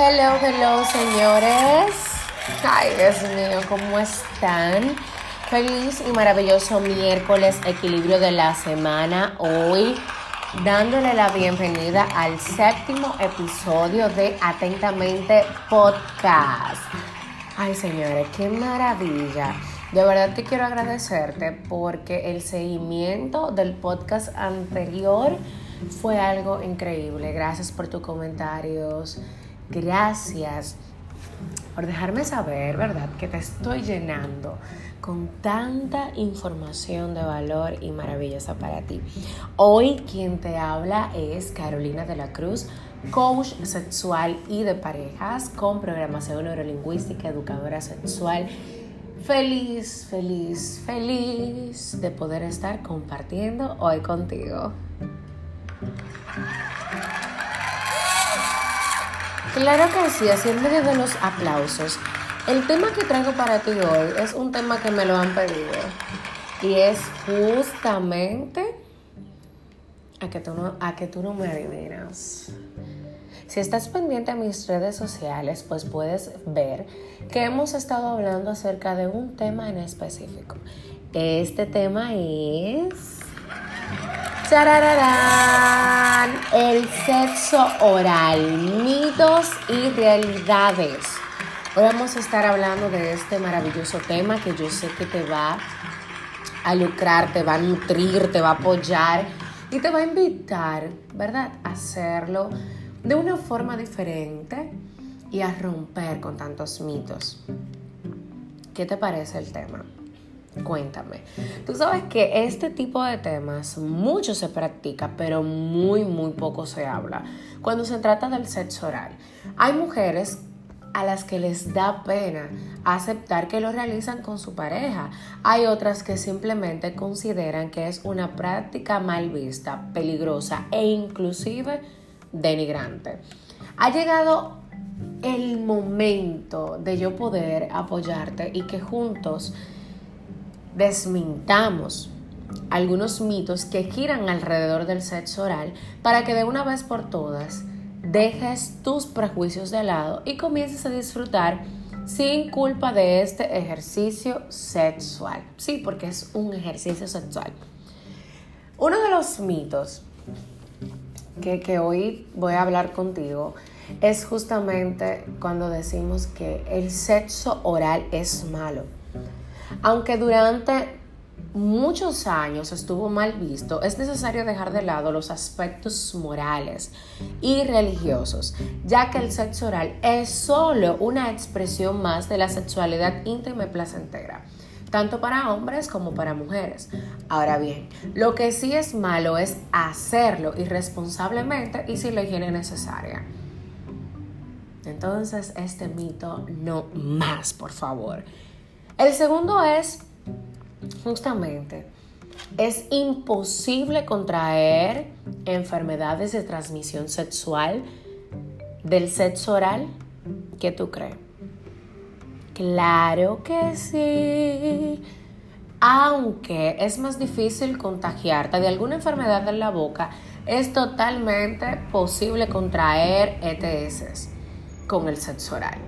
Hello, hello, señores. Ay, Dios mío, ¿cómo están? Feliz y maravilloso miércoles, equilibrio de la semana. Hoy dándole la bienvenida al séptimo episodio de Atentamente Podcast. Ay, señores, qué maravilla. De verdad que quiero agradecerte porque el seguimiento del podcast anterior fue algo increíble. Gracias por tus comentarios. Gracias por dejarme saber, ¿verdad? Que te estoy llenando con tanta información de valor y maravillosa para ti. Hoy quien te habla es Carolina de la Cruz, coach sexual y de parejas con programación neurolingüística, educadora sexual. Feliz, feliz, feliz de poder estar compartiendo hoy contigo. Claro que sí, medio de los aplausos. El tema que traigo para ti hoy es un tema que me lo han pedido y es justamente a que tú no, a que tú no me adivinas. Si estás pendiente a mis redes sociales, pues puedes ver que hemos estado hablando acerca de un tema en específico. Este tema es El sexo oral, mitos y realidades. Hoy vamos a estar hablando de este maravilloso tema que yo sé que te va a lucrar, te va a nutrir, te va a apoyar y te va a invitar, ¿verdad?, a hacerlo de una forma diferente y a romper con tantos mitos. ¿Qué te parece el tema? Cuéntame. Tú sabes que este tipo de temas mucho se practica, pero muy, muy poco se habla. Cuando se trata del sexo oral, hay mujeres a las que les da pena aceptar que lo realizan con su pareja. Hay otras que simplemente consideran que es una práctica mal vista, peligrosa e inclusive denigrante. Ha llegado el momento de yo poder apoyarte y que juntos desmintamos algunos mitos que giran alrededor del sexo oral para que de una vez por todas dejes tus prejuicios de lado y comiences a disfrutar sin culpa de este ejercicio sexual. Sí, porque es un ejercicio sexual. Uno de los mitos que, que hoy voy a hablar contigo es justamente cuando decimos que el sexo oral es malo. Aunque durante muchos años estuvo mal visto, es necesario dejar de lado los aspectos morales y religiosos, ya que el sexo oral es solo una expresión más de la sexualidad íntima y placentera tanto para hombres como para mujeres. Ahora bien, lo que sí es malo es hacerlo irresponsablemente y sin la higiene necesaria. Entonces, este mito no más, por favor. El segundo es, justamente, es imposible contraer enfermedades de transmisión sexual del sexo oral. ¿Qué tú crees? Claro que sí. Aunque es más difícil contagiarte de alguna enfermedad de la boca, es totalmente posible contraer ETS con el sexo oral.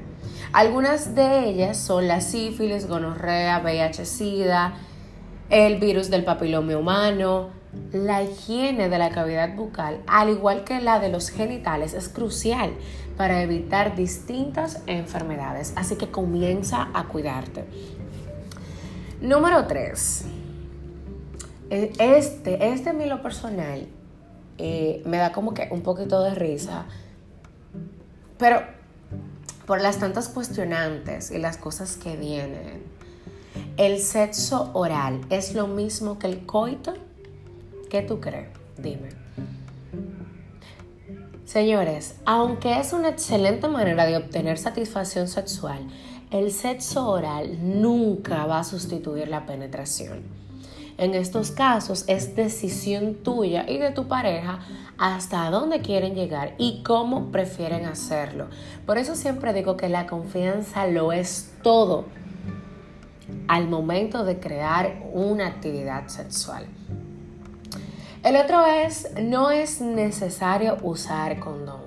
Algunas de ellas son la sífilis, gonorrea, VIH-Sida, el virus del papiloma humano. La higiene de la cavidad bucal, al igual que la de los genitales, es crucial para evitar distintas enfermedades. Así que comienza a cuidarte. Número 3. E, este, este en lo personal eh, me da como que un poquito de risa. Pero por las tantas cuestionantes y las cosas que vienen. ¿El sexo oral es lo mismo que el coito? ¿Qué tú crees? Dime. Señores, aunque es una excelente manera de obtener satisfacción sexual, el sexo oral nunca va a sustituir la penetración. En estos casos es decisión tuya y de tu pareja hasta dónde quieren llegar y cómo prefieren hacerlo. Por eso siempre digo que la confianza lo es todo al momento de crear una actividad sexual. El otro es, no es necesario usar condón.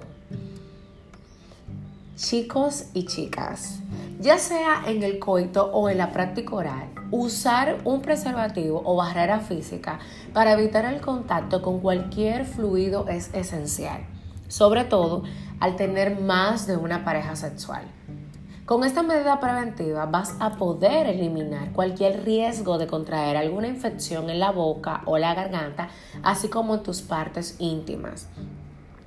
Chicos y chicas, ya sea en el coito o en la práctica oral, usar un preservativo o barrera física para evitar el contacto con cualquier fluido es esencial, sobre todo al tener más de una pareja sexual. Con esta medida preventiva vas a poder eliminar cualquier riesgo de contraer alguna infección en la boca o la garganta, así como en tus partes íntimas.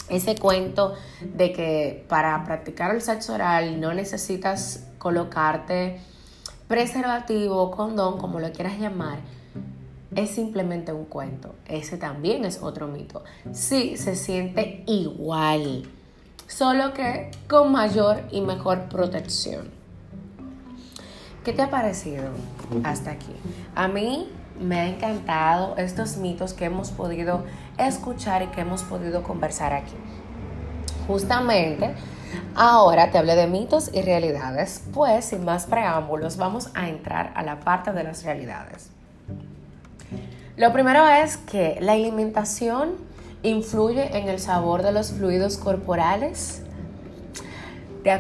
Ese cuento de que para practicar el sexo oral no necesitas colocarte preservativo, condón, como lo quieras llamar, es simplemente un cuento. Ese también es otro mito. Sí, se siente igual, solo que con mayor y mejor protección. ¿Qué te ha parecido hasta aquí? A mí me ha encantado estos mitos que hemos podido escuchar y que hemos podido conversar aquí. Justamente ahora te hablé de mitos y realidades, pues sin más preámbulos vamos a entrar a la parte de las realidades. Lo primero es que la alimentación influye en el sabor de los fluidos corporales. ¿Te,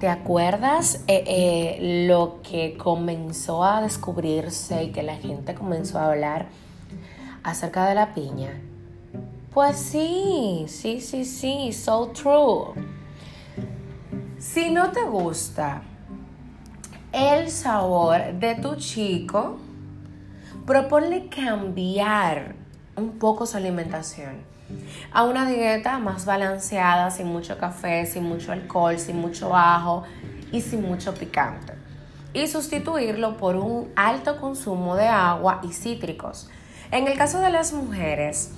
¿te acuerdas eh, eh, lo que comenzó a descubrirse y que la gente comenzó a hablar acerca de la piña? Pues sí, sí, sí, sí, so true. Si no te gusta el sabor de tu chico, proponle cambiar un poco su alimentación a una dieta más balanceada, sin mucho café, sin mucho alcohol, sin mucho ajo y sin mucho picante. Y sustituirlo por un alto consumo de agua y cítricos. En el caso de las mujeres,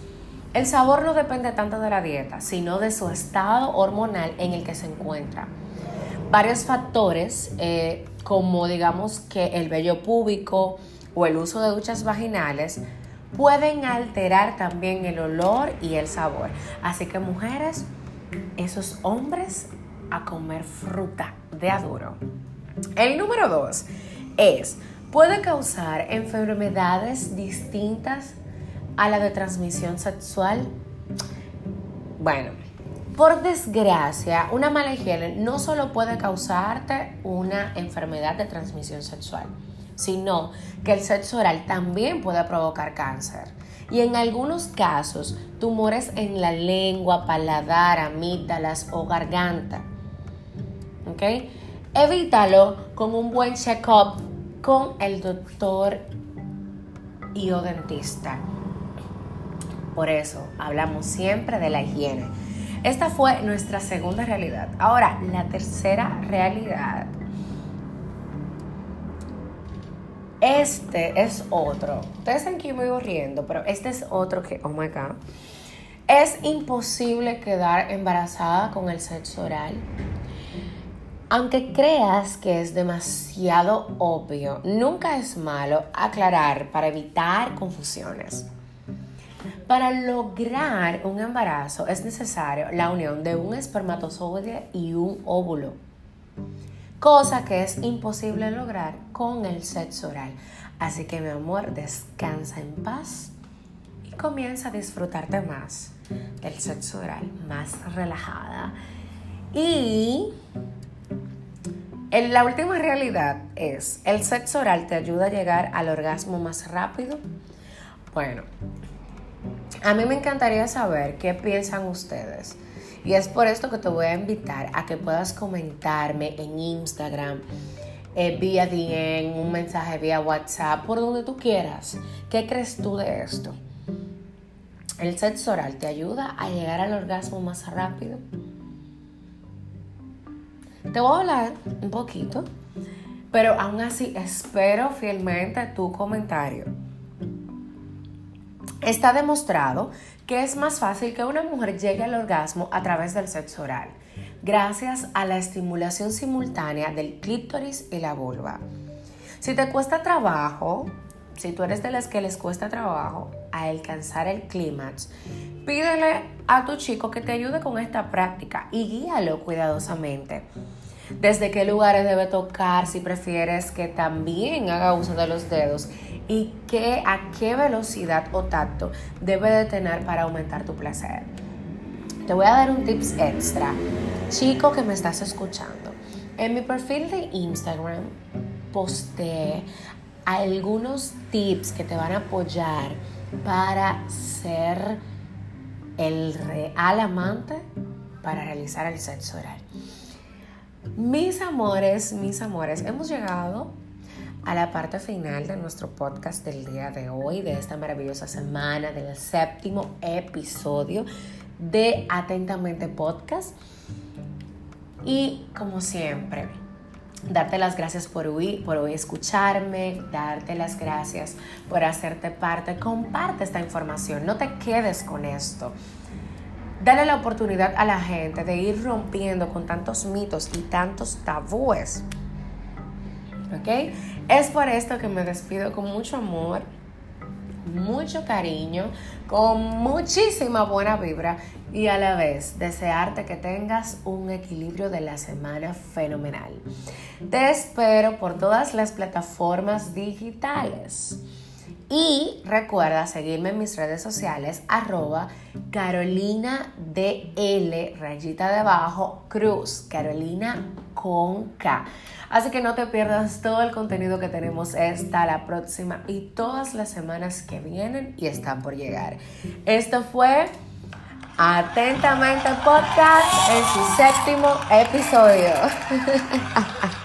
el sabor no depende tanto de la dieta, sino de su estado hormonal en el que se encuentra. Varios factores, eh, como digamos que el vello púbico o el uso de duchas vaginales, pueden alterar también el olor y el sabor. Así que mujeres, esos hombres a comer fruta de aduro. El número dos es, puede causar enfermedades distintas a la de transmisión sexual? Bueno, por desgracia, una mala higiene no solo puede causarte una enfermedad de transmisión sexual, sino que el sexo oral también puede provocar cáncer. Y en algunos casos, tumores en la lengua, paladar, amígdalas o garganta. ¿Ok? Evítalo con un buen check-up con el doctor y o dentista. Por eso hablamos siempre de la higiene. Esta fue nuestra segunda realidad. Ahora, la tercera realidad. Este es otro. Ustedes saben que yo me voy riendo, pero este es otro que, oh my God. Es imposible quedar embarazada con el sexo oral. Aunque creas que es demasiado obvio, nunca es malo aclarar para evitar confusiones. Para lograr un embarazo es necesario la unión de un espermatozoide y un óvulo, cosa que es imposible lograr con el sexo oral. Así que mi amor, descansa en paz y comienza a disfrutarte más del sexo oral, más relajada. Y la última realidad es, ¿el sexo oral te ayuda a llegar al orgasmo más rápido? Bueno, a mí me encantaría saber qué piensan ustedes. Y es por esto que te voy a invitar a que puedas comentarme en Instagram, eh, vía DM, un mensaje vía WhatsApp, por donde tú quieras. ¿Qué crees tú de esto? ¿El sexo oral te ayuda a llegar al orgasmo más rápido? Te voy a hablar un poquito, pero aún así espero fielmente tu comentario. Está demostrado que es más fácil que una mujer llegue al orgasmo a través del sexo oral, gracias a la estimulación simultánea del clítoris y la vulva. Si te cuesta trabajo, si tú eres de las que les cuesta trabajo a alcanzar el clímax, pídele a tu chico que te ayude con esta práctica y guíalo cuidadosamente desde qué lugares debe tocar, si prefieres que también haga uso de los dedos y qué, a qué velocidad o tacto debe de tener para aumentar tu placer. te voy a dar un tips extra. Chico que me estás escuchando, en mi perfil de Instagram posteé algunos tips que te van a apoyar para ser el real amante para realizar el sexo oral. Mis amores, mis amores, hemos llegado a la parte final de nuestro podcast del día de hoy, de esta maravillosa semana, del séptimo episodio de Atentamente Podcast. Y como siempre, darte las gracias por hoy, por hoy escucharme, darte las gracias por hacerte parte. Comparte esta información, no te quedes con esto. Dale la oportunidad a la gente de ir rompiendo con tantos mitos y tantos tabúes. ¿Ok? Es por esto que me despido con mucho amor, mucho cariño, con muchísima buena vibra y a la vez desearte que tengas un equilibrio de la semana fenomenal. Te espero por todas las plataformas digitales. Y recuerda seguirme en mis redes sociales, arroba Carolina DL, rayita de abajo, Cruz, Carolina con K. Así que no te pierdas todo el contenido que tenemos esta, la próxima y todas las semanas que vienen y están por llegar. Esto fue Atentamente Podcast en su séptimo episodio.